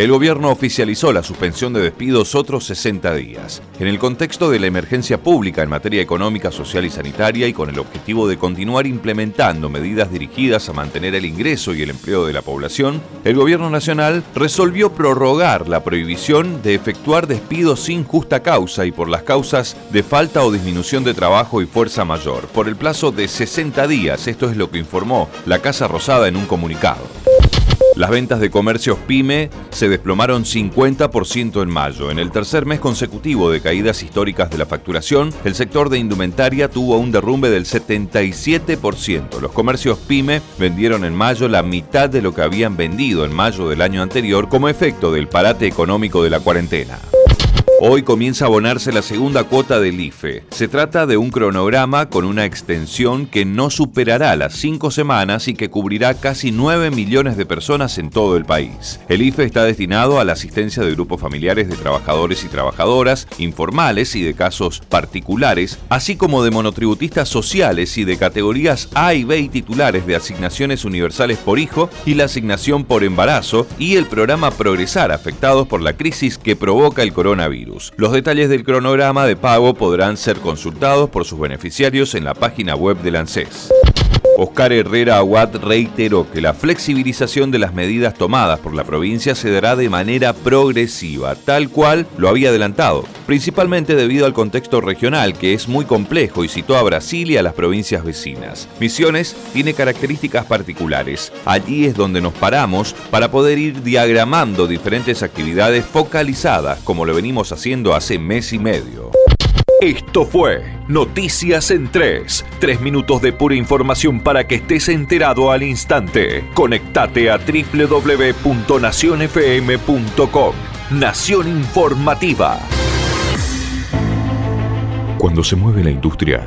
El gobierno oficializó la suspensión de despidos otros 60 días. En el contexto de la emergencia pública en materia económica, social y sanitaria y con el objetivo de continuar implementando medidas dirigidas a mantener el ingreso y el empleo de la población, el gobierno nacional resolvió prorrogar la prohibición de efectuar despidos sin justa causa y por las causas de falta o disminución de trabajo y fuerza mayor, por el plazo de 60 días. Esto es lo que informó la Casa Rosada en un comunicado. Las ventas de comercios pyme se desplomaron 50% en mayo. En el tercer mes consecutivo de caídas históricas de la facturación, el sector de indumentaria tuvo un derrumbe del 77%. Los comercios pyme vendieron en mayo la mitad de lo que habían vendido en mayo del año anterior como efecto del parate económico de la cuarentena. Hoy comienza a abonarse la segunda cuota del IFE. Se trata de un cronograma con una extensión que no superará las cinco semanas y que cubrirá casi 9 millones de personas en todo el país. El IFE está destinado a la asistencia de grupos familiares de trabajadores y trabajadoras, informales y de casos particulares, así como de monotributistas sociales y de categorías A y B y titulares de asignaciones universales por hijo y la asignación por embarazo y el programa Progresar afectados por la crisis que provoca el coronavirus. Los detalles del cronograma de pago podrán ser consultados por sus beneficiarios en la página web del ANSES. Oscar Herrera Aguad reiteró que la flexibilización de las medidas tomadas por la provincia se dará de manera progresiva, tal cual lo había adelantado, principalmente debido al contexto regional que es muy complejo y citó a Brasil y a las provincias vecinas. Misiones tiene características particulares. Allí es donde nos paramos para poder ir diagramando diferentes actividades focalizadas como lo venimos haciendo hace mes y medio. Esto fue Noticias en 3. Tres minutos de pura información para que estés enterado al instante. Conectate a www.nacionfm.com. Nación Informativa. Cuando se mueve la industria,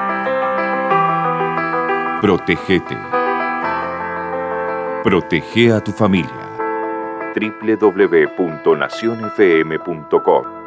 Protégete. Protege a tu familia. www.nacionfm.com